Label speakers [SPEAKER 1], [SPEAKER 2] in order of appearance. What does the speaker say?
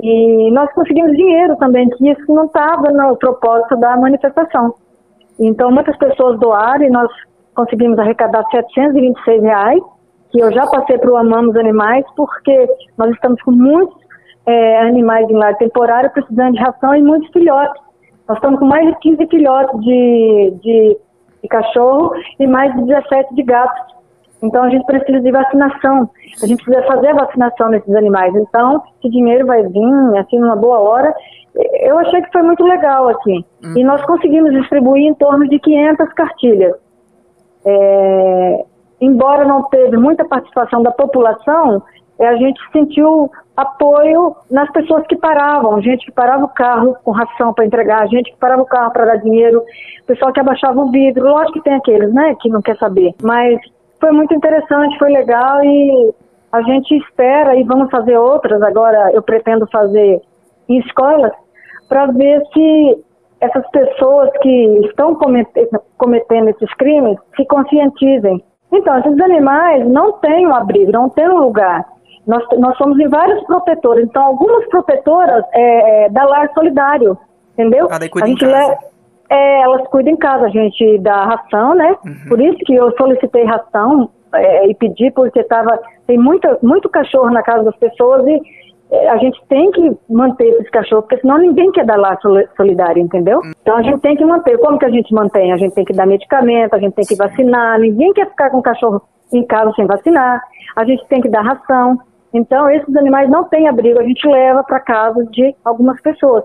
[SPEAKER 1] E nós conseguimos dinheiro também, que isso não estava no propósito da manifestação. Então, muitas pessoas doaram e nós conseguimos arrecadar 726 reais, que eu já passei para o Amamos Animais, porque nós estamos com muitos é, animais em lar temporário precisando de ração e muitos filhotes. Nós estamos com mais de 15 filhotes de, de, de cachorro e mais de 17 de gatos. Então a gente precisa de vacinação. A gente precisa fazer a vacinação nesses animais. Então, esse dinheiro vai vir, assim, numa boa hora. Eu achei que foi muito legal aqui. Hum. E nós conseguimos distribuir em torno de 500 cartilhas. É, embora não teve muita participação da população, é, a gente sentiu apoio nas pessoas que paravam, gente que parava o carro com ração para entregar, gente que parava o carro para dar dinheiro, pessoal que abaixava o vidro, lógico que tem aqueles, né, que não quer saber, mas foi muito interessante, foi legal e a gente espera e vamos fazer outras agora, eu pretendo fazer em escolas, para ver se essas pessoas que estão cometendo esses crimes se conscientizem. Então, esses animais não têm um abrigo, não têm um lugar. Nós, nós somos em vários protetores. Então, algumas protetoras é, é, da Lar Solidário, entendeu?
[SPEAKER 2] Cuida a gente casa.
[SPEAKER 1] É, elas cuidam em casa, a gente dá ração, né? Uhum. Por isso que eu solicitei ração é, e pedi, porque tava, tem muita, muito cachorro na casa das pessoas e é, a gente tem que manter esses cachorros, porque senão ninguém quer dar lar solidário, entendeu? Uhum. Então a gente tem que manter. Como que a gente mantém? A gente tem que dar medicamento, a gente tem que vacinar, ninguém quer ficar com o cachorro em casa sem vacinar, a gente tem que dar ração. Então, esses animais não têm abrigo, a gente leva para casa de algumas pessoas.